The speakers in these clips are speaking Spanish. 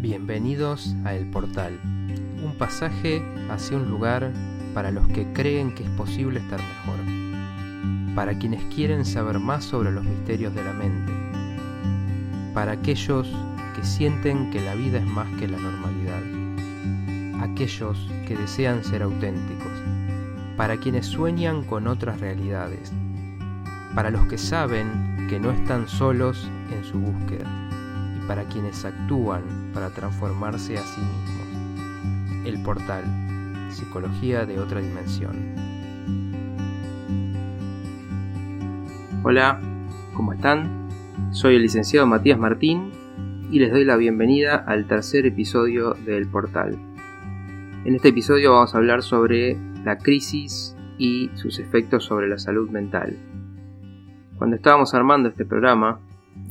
Bienvenidos a El Portal, un pasaje hacia un lugar para los que creen que es posible estar mejor, para quienes quieren saber más sobre los misterios de la mente, para aquellos que sienten que la vida es más que la normalidad, aquellos que desean ser auténticos, para quienes sueñan con otras realidades, para los que saben que no están solos en su búsqueda para quienes actúan para transformarse a sí mismos. El portal, psicología de otra dimensión. Hola, ¿cómo están? Soy el licenciado Matías Martín y les doy la bienvenida al tercer episodio del portal. En este episodio vamos a hablar sobre la crisis y sus efectos sobre la salud mental. Cuando estábamos armando este programa,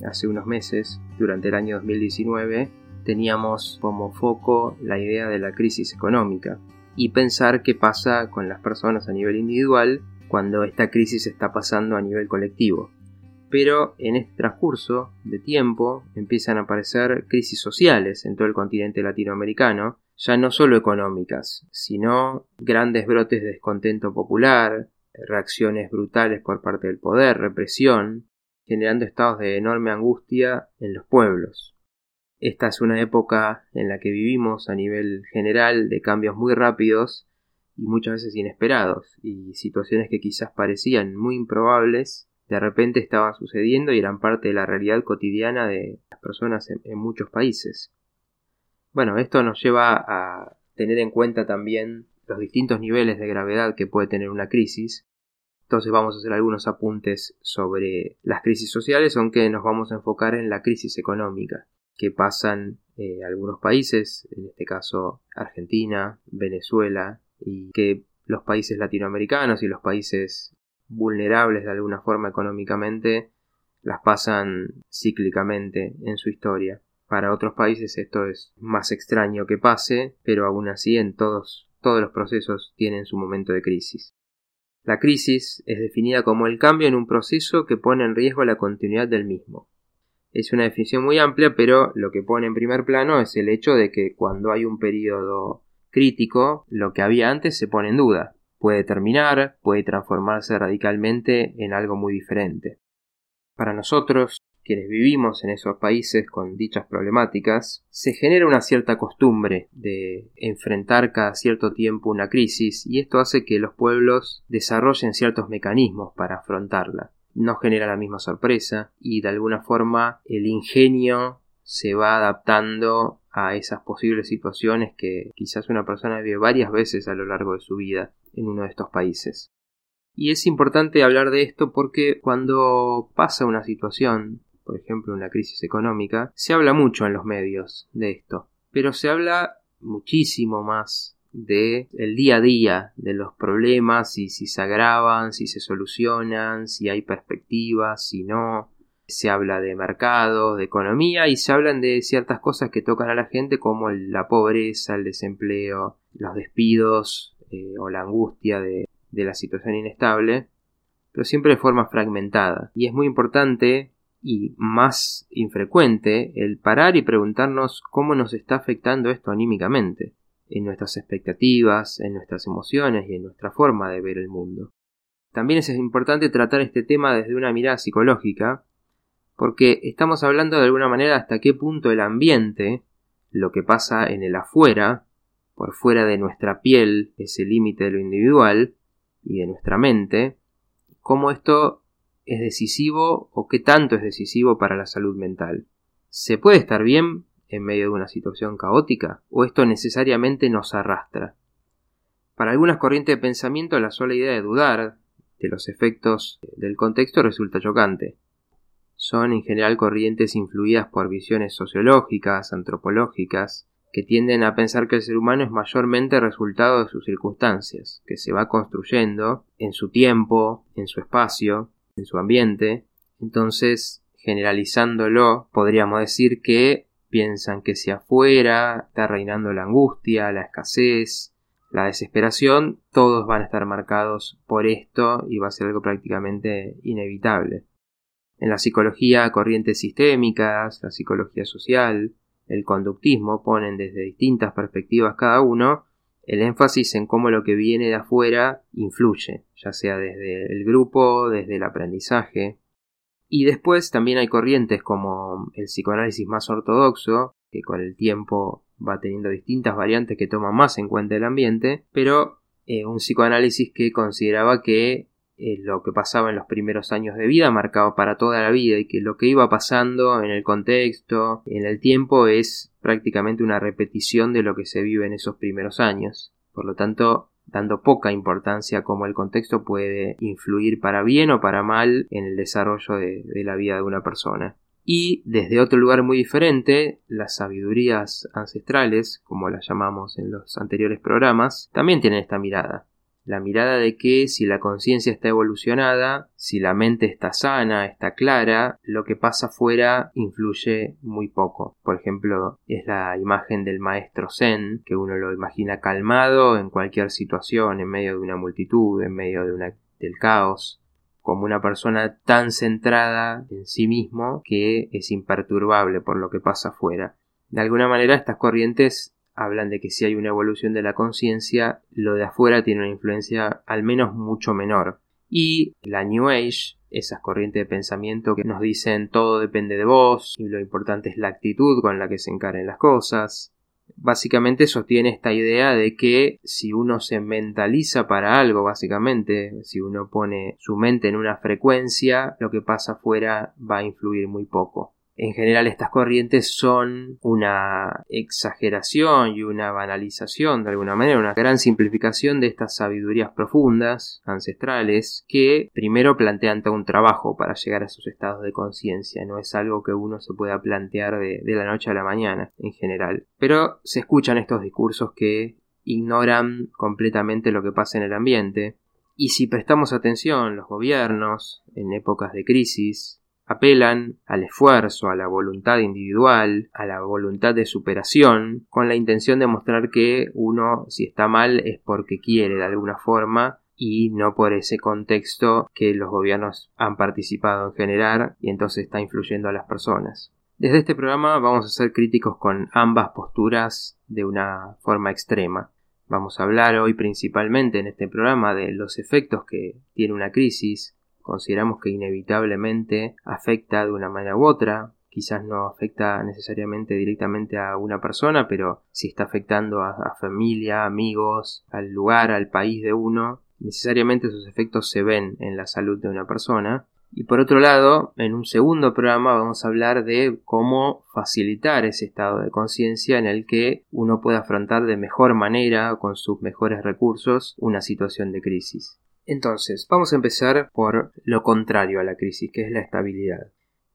hace unos meses, durante el año 2019, teníamos como foco la idea de la crisis económica y pensar qué pasa con las personas a nivel individual cuando esta crisis está pasando a nivel colectivo. Pero en este transcurso de tiempo empiezan a aparecer crisis sociales en todo el continente latinoamericano, ya no solo económicas, sino grandes brotes de descontento popular, reacciones brutales por parte del poder, represión, generando estados de enorme angustia en los pueblos. Esta es una época en la que vivimos a nivel general de cambios muy rápidos y muchas veces inesperados, y situaciones que quizás parecían muy improbables, de repente estaban sucediendo y eran parte de la realidad cotidiana de las personas en, muchos países. Bueno, esto nos lleva a tener en cuenta también los distintos niveles de gravedad que puede tener una crisis entonces vamos a hacer algunos apuntes sobre las crisis sociales, aunque nos vamos a enfocar en la crisis económica que pasan eh, algunos países, en este caso Argentina, Venezuela, y que los países latinoamericanos y los países vulnerables de alguna forma económicamente las pasan cíclicamente en su historia. Para otros países esto es más extraño que pase, pero aún así en todos, todos los procesos tienen su momento de crisis. La crisis es definida como el cambio en un proceso que pone en riesgo la continuidad del mismo. Es una definición muy amplia, pero lo que pone en primer plano es el hecho de que cuando hay un periodo crítico, lo que había antes se pone en duda. Puede terminar, puede transformarse radicalmente en algo muy diferente. Para nosotros, quienes vivimos en esos países con dichas problemáticas, se genera una cierta costumbre de enfrentar cada cierto tiempo una crisis y esto hace que los pueblos desarrollen ciertos mecanismos para afrontarla. No genera la misma sorpresa y de alguna forma el ingenio se va adaptando a esas posibles situaciones que quizás una persona vive varias veces a lo largo de su vida en uno de estos países. Y es importante hablar de esto porque cuando pasa una situación por ejemplo una crisis económica, se habla mucho en los medios de esto, pero se habla muchísimo más de el día a día de los problemas y si se agravan, si se solucionan, si hay perspectivas, si no. Se habla de mercado, de economía y se hablan de ciertas cosas que tocan a la gente como la pobreza, el desempleo, los despidos eh, o la angustia de, de la situación inestable, pero siempre de forma fragmentada. Y es muy importante y más infrecuente el parar y preguntarnos cómo nos está afectando esto anímicamente, en nuestras expectativas, en nuestras emociones y en nuestra forma de ver el mundo. También es importante tratar este tema desde una mirada psicológica, porque estamos hablando de alguna manera hasta qué punto el ambiente, lo que pasa en el afuera, por fuera de nuestra piel, ese límite de lo individual y de nuestra mente, cómo esto es decisivo o qué tanto es decisivo para la salud mental. ¿Se puede estar bien en medio de una situación caótica o esto necesariamente nos arrastra? Para algunas corrientes de pensamiento la sola idea de dudar de los efectos del contexto resulta chocante. Son en general corrientes influidas por visiones sociológicas, antropológicas, que tienden a pensar que el ser humano es mayormente resultado de sus circunstancias, que se va construyendo en su tiempo, en su espacio, en su ambiente. Entonces, generalizándolo, podríamos decir que piensan que si afuera está reinando la angustia, la escasez, la desesperación, todos van a estar marcados por esto y va a ser algo prácticamente inevitable. En la psicología, corrientes sistémicas, la psicología social, el conductismo ponen desde distintas perspectivas cada uno el énfasis en cómo lo que viene de afuera influye, ya sea desde el grupo, desde el aprendizaje. Y después también hay corrientes como el psicoanálisis más ortodoxo, que con el tiempo va teniendo distintas variantes que toman más en cuenta el ambiente, pero eh, un psicoanálisis que consideraba que eh, lo que pasaba en los primeros años de vida marcaba para toda la vida y que lo que iba pasando en el contexto, en el tiempo, es prácticamente una repetición de lo que se vive en esos primeros años. Por lo tanto, dando poca importancia a cómo el contexto puede influir para bien o para mal en el desarrollo de la vida de una persona. Y desde otro lugar muy diferente, las sabidurías ancestrales, como las llamamos en los anteriores programas, también tienen esta mirada la mirada de que si la conciencia está evolucionada, si la mente está sana, está clara, lo que pasa afuera influye muy poco. Por ejemplo, es la imagen del maestro Zen, que uno lo imagina calmado en cualquier situación, en medio de una multitud, en medio de del caos, como una persona tan centrada en sí mismo que es imperturbable por lo que pasa afuera. De alguna manera estas corrientes hablan de que si hay una evolución de la conciencia, lo de afuera tiene una influencia al menos mucho menor. Y la New Age, esas corrientes de pensamiento que nos dicen todo depende de vos y lo importante es la actitud con la que se encaren las cosas, básicamente sostiene esta idea de que si uno se mentaliza para algo, básicamente, si uno pone su mente en una frecuencia, lo que pasa afuera va a influir muy poco. En general estas corrientes son una exageración y una banalización de alguna manera, una gran simplificación de estas sabidurías profundas, ancestrales, que primero plantean todo un trabajo para llegar a esos estados de conciencia, no es algo que uno se pueda plantear de, de la noche a la mañana en general. Pero se escuchan estos discursos que ignoran completamente lo que pasa en el ambiente, y si prestamos atención, los gobiernos, en épocas de crisis, apelan al esfuerzo, a la voluntad individual, a la voluntad de superación, con la intención de mostrar que uno si está mal es porque quiere de alguna forma y no por ese contexto que los gobiernos han participado en generar y entonces está influyendo a las personas. Desde este programa vamos a ser críticos con ambas posturas de una forma extrema. Vamos a hablar hoy principalmente en este programa de los efectos que tiene una crisis, consideramos que inevitablemente afecta de una manera u otra, quizás no afecta necesariamente directamente a una persona, pero si está afectando a, familia, amigos, al lugar, al país de uno, necesariamente esos efectos se ven en la salud de una persona. Y por otro lado, en un segundo programa vamos a hablar de cómo facilitar ese estado de conciencia en el que uno puede afrontar de mejor manera, con sus mejores recursos, una situación de crisis. Entonces, vamos a empezar por lo contrario a la crisis, que es la estabilidad.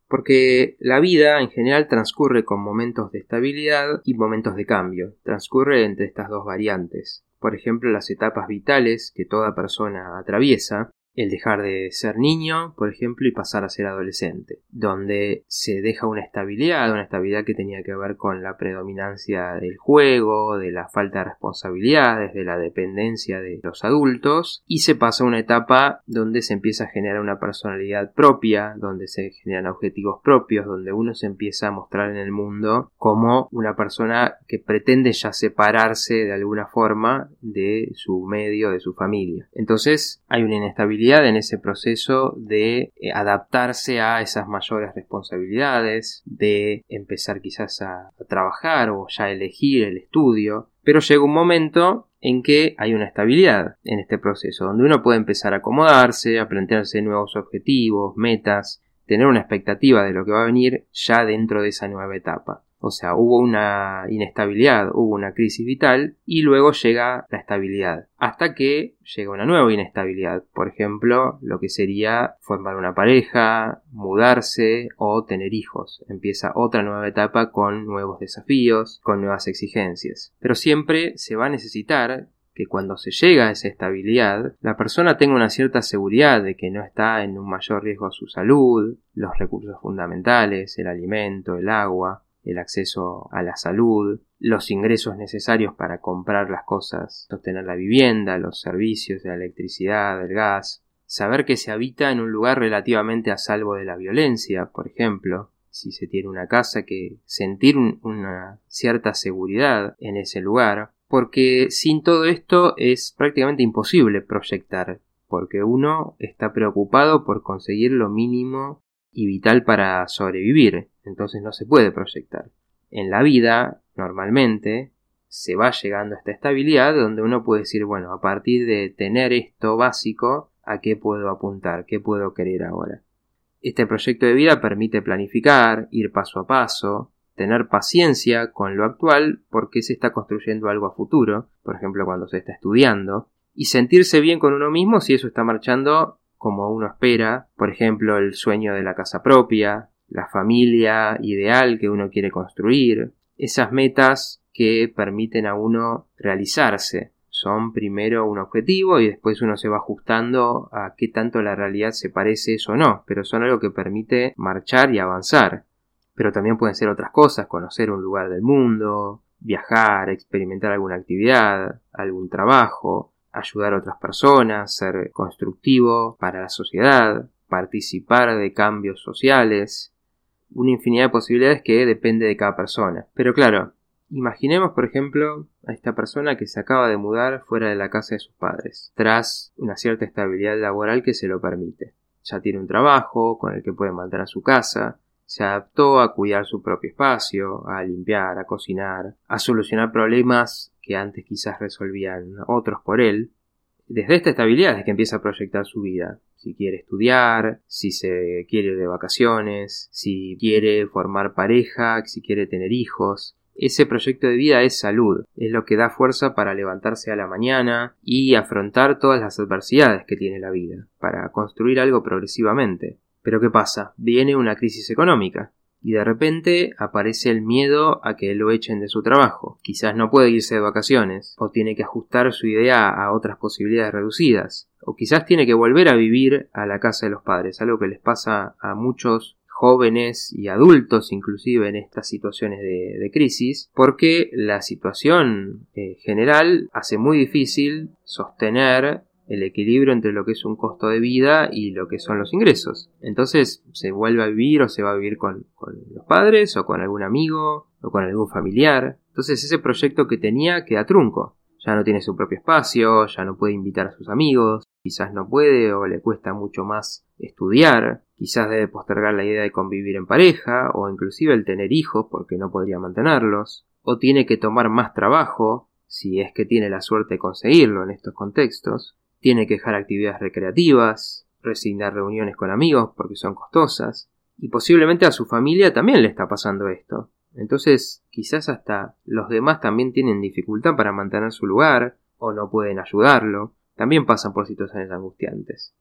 Porque la vida en general transcurre con momentos de estabilidad y momentos de cambio, transcurre entre estas dos variantes. Por ejemplo, las etapas vitales que toda persona atraviesa, el dejar de ser niño, por ejemplo, y pasar a ser adolescente, donde se deja una estabilidad, una estabilidad que tenía que ver con la predominancia del juego, de la falta de responsabilidades, de la dependencia de los adultos, y se pasa a una etapa donde se empieza a generar una personalidad propia, donde se generan objetivos propios, donde uno se empieza a mostrar en el mundo como una persona que pretende ya separarse de alguna forma de su medio, de su familia. Entonces hay una inestabilidad en ese proceso de eh, adaptarse a esas mayores responsabilidades, de empezar quizás a, a trabajar o ya elegir el estudio, pero llega un momento en que hay una estabilidad en este proceso, donde uno puede empezar a acomodarse, a plantearse nuevos objetivos, metas, tener una expectativa de lo que va a venir ya dentro de esa nueva etapa. O sea, hubo una inestabilidad, hubo una crisis vital y luego llega la estabilidad. Hasta que llega una nueva inestabilidad. Por ejemplo, lo que sería formar una pareja, mudarse o tener hijos. Empieza otra nueva etapa con nuevos desafíos, con nuevas exigencias. Pero siempre se va a necesitar que cuando se llega a esa estabilidad, la persona tenga una cierta seguridad de que no está en un mayor riesgo a su salud, los recursos fundamentales, el alimento, el agua, el acceso a la salud, los ingresos necesarios para comprar las cosas, sostener la vivienda, los servicios de la electricidad, del gas, saber que se habita en un lugar relativamente a salvo de la violencia, por ejemplo, si se tiene una casa, que sentir una cierta seguridad en ese lugar, porque sin todo esto es prácticamente imposible proyectar, porque uno está preocupado por conseguir lo mínimo y vital para sobrevivir, entonces no se puede proyectar. En la vida, normalmente, se va llegando a esta estabilidad donde uno puede decir, bueno, a partir de tener esto básico, ¿a qué puedo apuntar? ¿Qué puedo querer ahora? Este proyecto de vida permite planificar, ir paso a paso, tener paciencia con lo actual porque se está construyendo algo a futuro, por ejemplo cuando se está estudiando, y sentirse bien con uno mismo si eso está marchando como uno espera, por ejemplo el sueño de la casa propia, la familia ideal que uno quiere construir, esas metas que permiten a uno realizarse, son primero un objetivo y después uno se va ajustando a qué tanto la realidad se parece eso o no, pero son algo que permite marchar y avanzar. Pero también pueden ser otras cosas, conocer un lugar del mundo, viajar, experimentar alguna actividad, algún trabajo, ayudar a otras personas, ser constructivo para la sociedad, participar de cambios sociales, una infinidad de posibilidades que depende de cada persona. Pero claro, Imaginemos, por ejemplo, a esta persona que se acaba de mudar fuera de la casa de sus padres, tras una cierta estabilidad laboral que se lo permite. Ya tiene un trabajo con el que puede mantener su casa, se adaptó a cuidar su propio espacio, a limpiar, a cocinar, a solucionar problemas que antes quizás resolvían otros por él. Desde esta estabilidad es que empieza a proyectar su vida. Si quiere estudiar, si se quiere ir de vacaciones, si quiere formar pareja, si quiere tener hijos, ese proyecto de vida es salud, es lo que da fuerza para levantarse a la mañana y afrontar todas las adversidades que tiene la vida, para construir algo progresivamente. Pero ¿qué pasa? Viene una crisis económica, y de repente aparece el miedo a que lo echen de su trabajo. Quizás no puede irse de vacaciones, o tiene que ajustar su idea a otras posibilidades reducidas, o quizás tiene que volver a vivir a la casa de los padres, algo que les pasa a muchos jóvenes y adultos inclusive en estas situaciones de, crisis, porque la situación eh, general hace muy difícil sostener el equilibrio entre lo que es un costo de vida y lo que son los ingresos. Entonces se vuelve a vivir o se va a vivir con, con los padres o con algún amigo o con algún familiar. Entonces ese proyecto que tenía queda trunco. Ya no tiene su propio espacio, ya no puede invitar a sus amigos, quizás no puede o le cuesta mucho más estudiar, quizás debe postergar la idea de convivir en pareja o inclusive el tener hijos porque no podría mantenerlos, o tiene que tomar más trabajo si es que tiene la suerte de conseguirlo en estos contextos, tiene que dejar actividades recreativas, resignar reuniones con amigos porque son costosas, y posiblemente a su familia también le está pasando esto. Entonces, quizás hasta los demás también tienen dificultad para mantener su lugar, o no pueden ayudarlo, también pasan por situaciones angustiantes.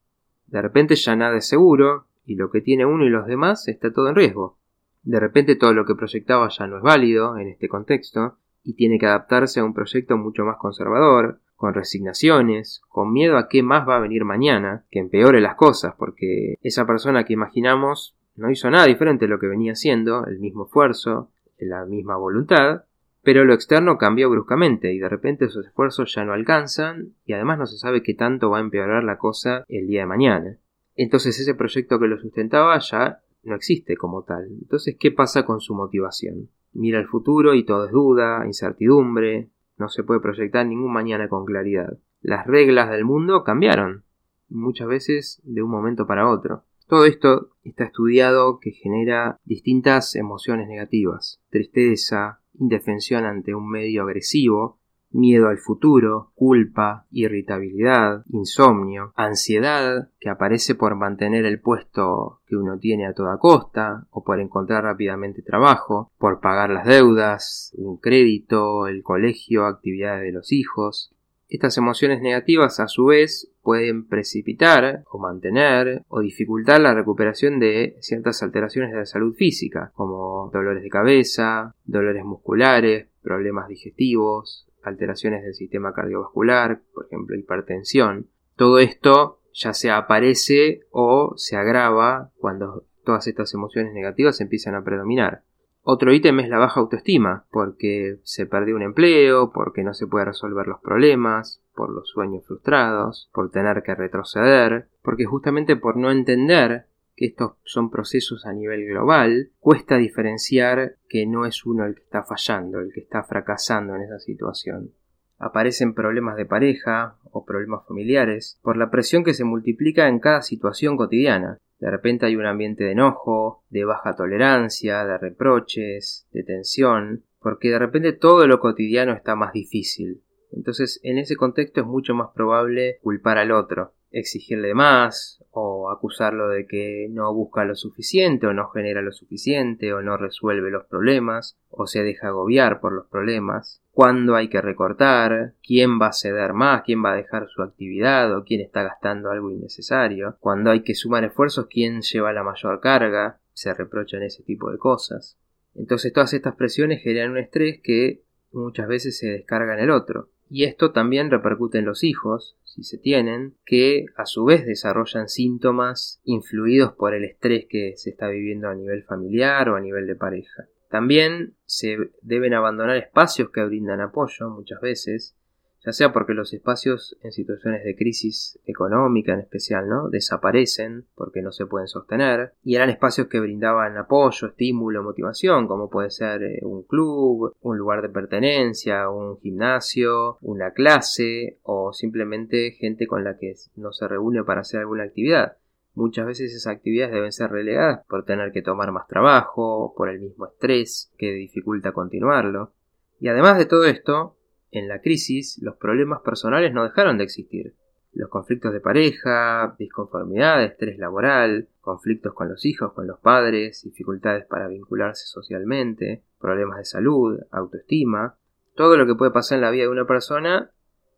De repente ya nada es seguro, y lo que tiene uno y los demás está todo en riesgo. De repente todo lo que proyectaba ya no es válido en este contexto, y tiene que adaptarse a un proyecto mucho más conservador, con resignaciones, con miedo a qué más va a venir mañana, que empeore las cosas, porque esa persona que imaginamos no hizo nada diferente de lo que venía haciendo, el mismo esfuerzo, la misma voluntad, pero lo externo cambió bruscamente y de repente esos esfuerzos ya no alcanzan y además no se sabe qué tanto va a empeorar la cosa el día de mañana. Entonces ese proyecto que lo sustentaba ya no existe como tal. Entonces, ¿qué pasa con su motivación? Mira el futuro y todo es duda, incertidumbre, no se puede proyectar ningún mañana con claridad. Las reglas del mundo cambiaron, muchas veces de un momento para otro. Todo esto está estudiado que genera distintas emociones negativas, tristeza, indefensión ante un medio agresivo, miedo al futuro, culpa, irritabilidad, insomnio, ansiedad que aparece por mantener el puesto que uno tiene a toda costa o por encontrar rápidamente trabajo, por pagar las deudas, un crédito, el colegio, actividades de los hijos, estas emociones negativas a su vez pueden precipitar o mantener o dificultar la recuperación de ciertas alteraciones de la salud física, como dolores de cabeza, dolores musculares, problemas digestivos, alteraciones del sistema cardiovascular, por ejemplo hipertensión. Todo esto ya se aparece o se agrava cuando todas estas emociones negativas empiezan a predominar. Otro ítem es la baja autoestima, porque se perdió un empleo, porque no se puede resolver los problemas, por los sueños frustrados, por tener que retroceder, porque justamente por no entender que estos son procesos a nivel global, cuesta diferenciar que no es uno el que está fallando, el que está fracasando en esa situación. Aparecen problemas de pareja o problemas familiares por la presión que se multiplica en cada situación cotidiana. De repente hay un ambiente de enojo, de baja tolerancia, de reproches, de tensión, porque de repente todo lo cotidiano está más difícil. Entonces, en ese contexto es mucho más probable culpar al otro, exigirle más o acusarlo de que no busca lo suficiente o no genera lo suficiente o no resuelve los problemas o se deja agobiar por los problemas, cuándo hay que recortar, quién va a ceder más, quién va a dejar su actividad o quién está gastando algo innecesario, cuando hay que sumar esfuerzos, quién lleva la mayor carga, se reprochan ese tipo de cosas. Entonces todas estas presiones generan un estrés que muchas veces se descarga en el otro. Y esto también repercute en los hijos, si se tienen, que a su vez desarrollan síntomas influidos por el estrés que se está viviendo a nivel familiar o a nivel de pareja. También se deben abandonar espacios que brindan apoyo muchas veces, ya sea porque los espacios en situaciones de crisis económica en especial, ¿no? desaparecen porque no se pueden sostener, y eran espacios que brindaban apoyo, estímulo, motivación, como puede ser eh, un club, un lugar de pertenencia, un gimnasio, una clase o simplemente gente con la que no se reúne para hacer alguna actividad. Muchas veces esas actividades deben ser relegadas por tener que tomar más trabajo, por el mismo estrés que dificulta continuarlo. Y además de todo esto, en la crisis, los problemas personales no dejaron de existir. Los conflictos de pareja, disconformidad, estrés laboral, conflictos con los hijos, con los padres, dificultades para vincularse socialmente, problemas de salud, autoestima, todo lo que puede pasar en la vida de una persona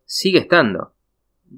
sigue estando.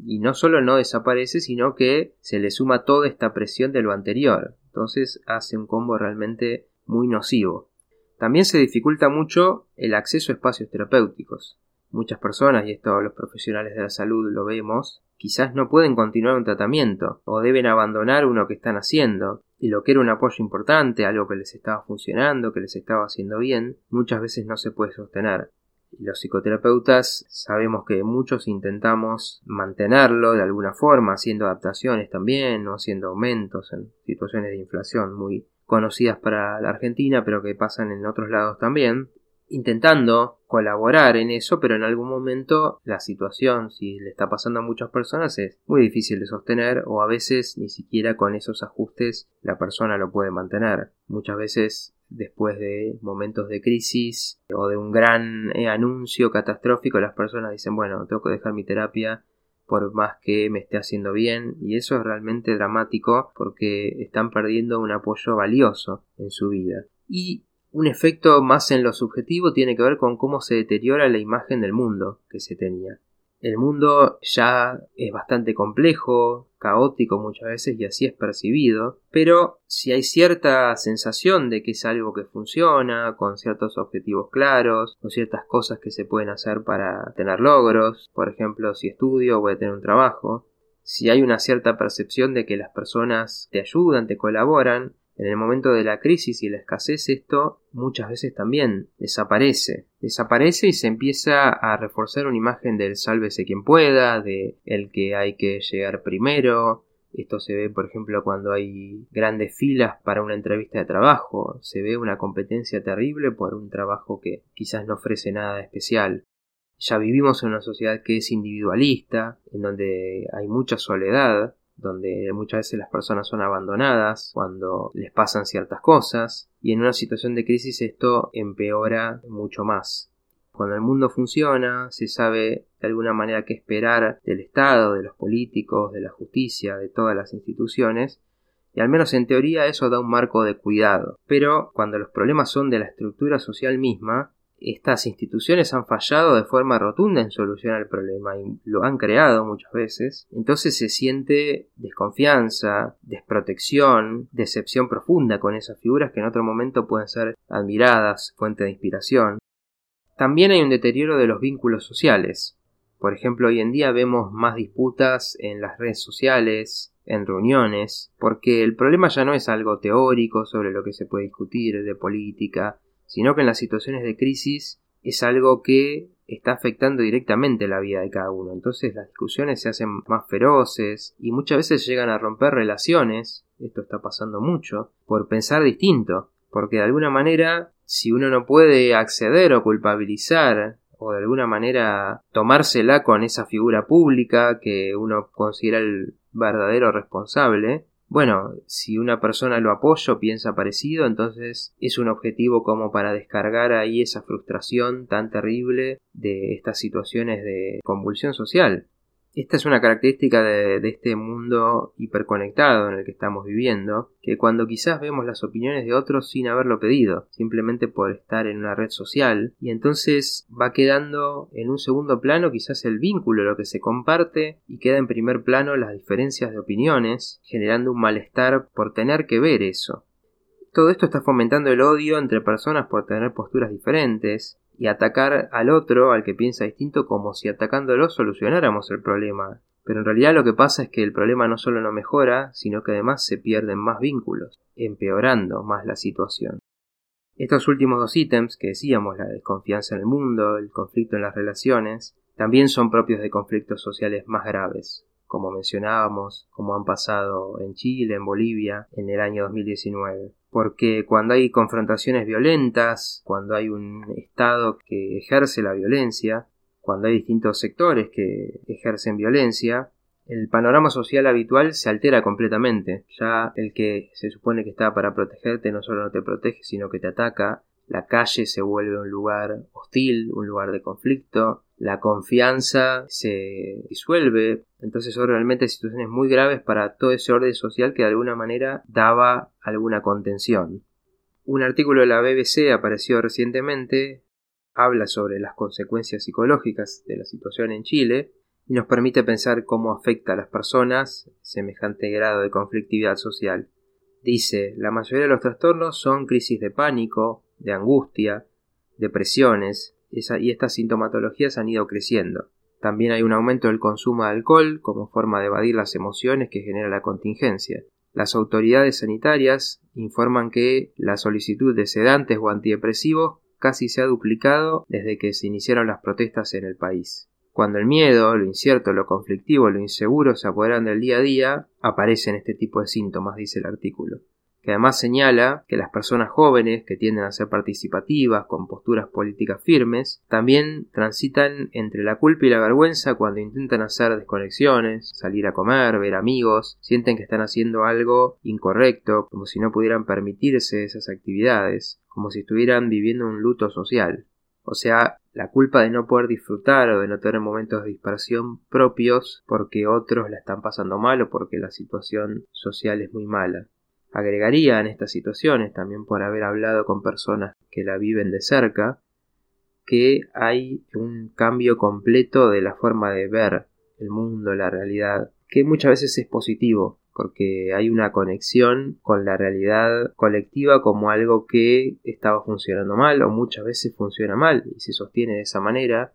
Y no solo no desaparece, sino que se le suma toda esta presión de lo anterior. Entonces hace un combo realmente muy nocivo. También se dificulta mucho el acceso a espacios terapéuticos. Muchas personas, y esto los profesionales de la salud lo vemos, quizás no pueden continuar un tratamiento o deben abandonar uno que están haciendo. Y lo que era un apoyo importante, algo que les estaba funcionando, que les estaba haciendo bien, muchas veces no se puede sostener. Los psicoterapeutas sabemos que muchos intentamos mantenerlo de alguna forma, haciendo adaptaciones también, o haciendo aumentos en situaciones de inflación muy conocidas para la Argentina, pero que pasan en otros lados también intentando colaborar en eso, pero en algún momento la situación, si le está pasando a muchas personas, es muy difícil de sostener o a veces ni siquiera con esos ajustes la persona lo puede mantener. Muchas veces después de momentos de crisis o de un gran eh, anuncio catastrófico, las personas dicen, bueno, tengo que dejar mi terapia por más que me esté haciendo bien y eso es realmente dramático porque están perdiendo un apoyo valioso en su vida. Y un efecto más en lo subjetivo tiene que ver con cómo se deteriora la imagen del mundo que se tenía. El mundo ya es bastante complejo, caótico muchas veces y así es percibido, pero si hay cierta sensación de que es algo que funciona, con ciertos objetivos claros, con ciertas cosas que se pueden hacer para tener logros, por ejemplo, si estudio voy a tener un trabajo, si hay una cierta percepción de que las personas te ayudan, te colaboran, en el momento de la crisis y la escasez esto muchas veces también desaparece. Desaparece y se empieza a reforzar una imagen del sálvese quien pueda, de el que hay que llegar primero. Esto se ve, por ejemplo, cuando hay grandes filas para una entrevista de trabajo. Se ve una competencia terrible por un trabajo que quizás no ofrece nada especial. Ya vivimos en una sociedad que es individualista, en donde hay mucha soledad, donde muchas veces las personas son abandonadas cuando les pasan ciertas cosas y en una situación de crisis esto empeora mucho más. Cuando el mundo funciona, se sabe de alguna manera qué esperar del Estado, de los políticos, de la justicia, de todas las instituciones, y al menos en teoría eso da un marco de cuidado. Pero cuando los problemas son de la estructura social misma, estas instituciones han fallado de forma rotunda en solucionar el problema y lo han creado muchas veces, entonces se siente desconfianza, desprotección, decepción profunda con esas figuras que en otro momento pueden ser admiradas, fuente de inspiración. También hay un deterioro de los vínculos sociales. Por ejemplo, hoy en día vemos más disputas en las redes sociales, en reuniones, porque el problema ya no es algo teórico sobre lo que se puede discutir de política, sino que en las situaciones de crisis es algo que está afectando directamente la vida de cada uno. Entonces las discusiones se hacen más feroces y muchas veces llegan a romper relaciones, esto está pasando mucho, por pensar distinto. Porque de alguna manera, si uno no puede acceder o culpabilizar o de alguna manera tomársela con esa figura pública que uno considera el verdadero responsable, bueno, si una persona lo apoya o piensa parecido, entonces es un objetivo como para descargar ahí esa frustración tan terrible de estas situaciones de convulsión social. Esta es una característica de, este mundo hiperconectado en el que estamos viviendo, que cuando quizás vemos las opiniones de otros sin haberlo pedido, simplemente por estar en una red social, y entonces va quedando en un segundo plano quizás el vínculo, lo que se comparte, y queda en primer plano las diferencias de opiniones, generando un malestar por tener que ver eso. Todo esto está fomentando el odio entre personas por tener posturas diferentes, y atacar al otro, al que piensa distinto, como si atacándolo solucionáramos el problema. Pero en realidad lo que pasa es que el problema no solo no mejora, sino que además se pierden más vínculos, empeorando más la situación. Estos últimos dos ítems que decíamos, la desconfianza en el mundo, el conflicto en las relaciones, también son propios de conflictos sociales más graves, como mencionábamos, como han pasado en Chile, en Bolivia, en el año 2019 porque cuando hay confrontaciones violentas, cuando hay un Estado que ejerce la violencia, cuando hay distintos sectores que ejercen violencia, el panorama social habitual se altera completamente. Ya el que se supone que está para protegerte no solo no te protege, sino que te ataca. La calle se vuelve un lugar hostil, un lugar de conflicto, la confianza se disuelve, entonces son realmente situaciones muy graves para todo ese orden social que de alguna manera daba alguna contención. Un artículo de la BBC apareció recientemente, habla sobre las consecuencias psicológicas de la situación en Chile y nos permite pensar cómo afecta a las personas semejante grado de conflictividad social. Dice, la mayoría de los trastornos son crisis de pánico, de angustia, depresiones, y estas sintomatologías han ido creciendo. También hay un aumento del consumo de alcohol como forma de evadir las emociones que genera la contingencia. Las autoridades sanitarias informan que la solicitud de sedantes o antidepresivos casi se ha duplicado desde que se iniciaron las protestas en el país. Cuando el miedo, lo incierto, lo conflictivo, lo inseguro se apoderan del día a día, aparecen este tipo de síntomas, dice el artículo que además señala que las personas jóvenes que tienden a ser participativas, con posturas políticas firmes, también transitan entre la culpa y la vergüenza cuando intentan hacer desconexiones, salir a comer, ver amigos, sienten que están haciendo algo incorrecto, como si no pudieran permitirse esas actividades, como si estuvieran viviendo un luto social. O sea, la culpa de no poder disfrutar o de no tener momentos de dispersión propios porque otros la están pasando mal o porque la situación social es muy mala. Agregaría en estas situaciones, también por haber hablado con personas que la viven de cerca, que hay un cambio completo de la forma de ver el mundo, la realidad, que muchas veces es positivo, porque hay una conexión con la realidad colectiva como algo que estaba funcionando mal o muchas veces funciona mal y se sostiene de esa manera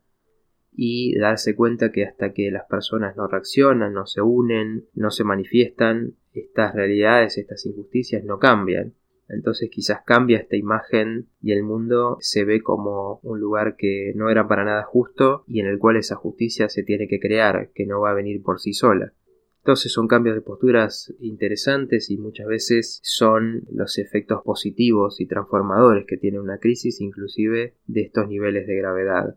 y darse cuenta que hasta que las personas no reaccionan, no se unen, no se manifiestan, estas realidades, estas injusticias no cambian. Entonces quizás cambia esta imagen y el mundo se ve como un lugar que no era para nada justo y en el cual esa justicia se tiene que crear, que no va a venir por sí sola. Entonces son cambios de posturas interesantes y muchas veces son los efectos positivos y transformadores que tiene una crisis inclusive de estos niveles de gravedad.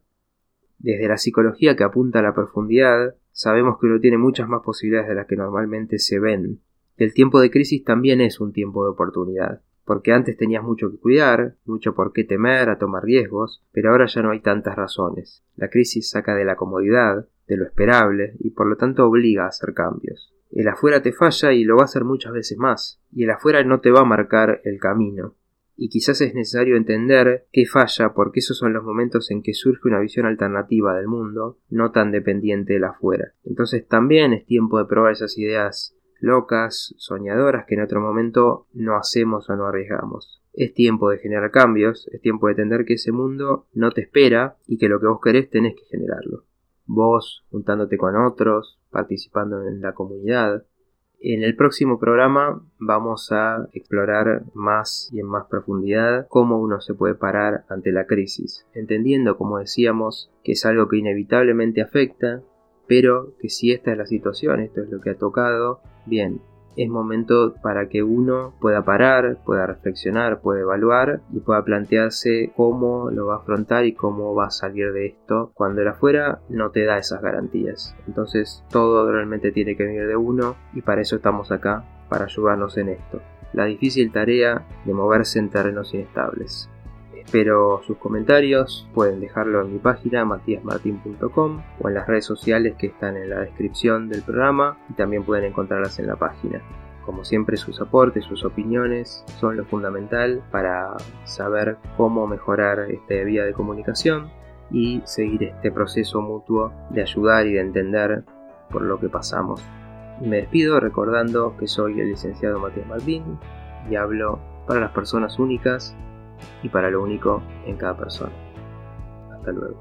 Desde la psicología que apunta a la profundidad, sabemos que uno tiene muchas más posibilidades de las que normalmente se ven. El tiempo de crisis también es un tiempo de oportunidad, porque antes tenías mucho que cuidar, mucho por qué temer, a tomar riesgos, pero ahora ya no hay tantas razones. La crisis saca de la comodidad, de lo esperable, y por lo tanto obliga a hacer cambios. El afuera te falla y lo va a hacer muchas veces más, y el afuera no te va a marcar el camino y quizás es necesario entender qué falla porque esos son los momentos en que surge una visión alternativa del mundo, no tan dependiente de la afuera. Entonces también es tiempo de probar esas ideas locas, soñadoras que en otro momento no hacemos o no arriesgamos. Es tiempo de generar cambios, es tiempo de entender que ese mundo no te espera y que lo que vos querés tenés que generarlo. Vos, juntándote con otros, participando en la comunidad, En el próximo programa vamos a explorar más y en más profundidad cómo uno se puede parar ante la crisis, entendiendo, como decíamos, que es algo que inevitablemente afecta, pero que si esta es la situación, esto es lo que ha tocado, bien, es momento para que uno pueda parar, pueda reflexionar, pueda evaluar y pueda plantearse cómo lo va a afrontar y cómo va a salir de esto cuando el afuera no te da esas garantías. Entonces todo realmente tiene que venir de uno y para eso estamos acá, para ayudarnos en esto. La difícil tarea de moverse en terrenos inestables. Espero sus comentarios, pueden dejarlo en mi página matíasmartin.com o en las redes sociales que están en la descripción del programa y también pueden encontrarlas en la página. Como siempre sus aportes, sus opiniones son lo fundamental para saber cómo mejorar esta vía de comunicación y seguir este proceso mutuo de ayudar y de entender por lo que pasamos. me despido recordando que soy el licenciado Matías Martín y hablo para las personas únicas y para lo único en cada persona. Hasta luego.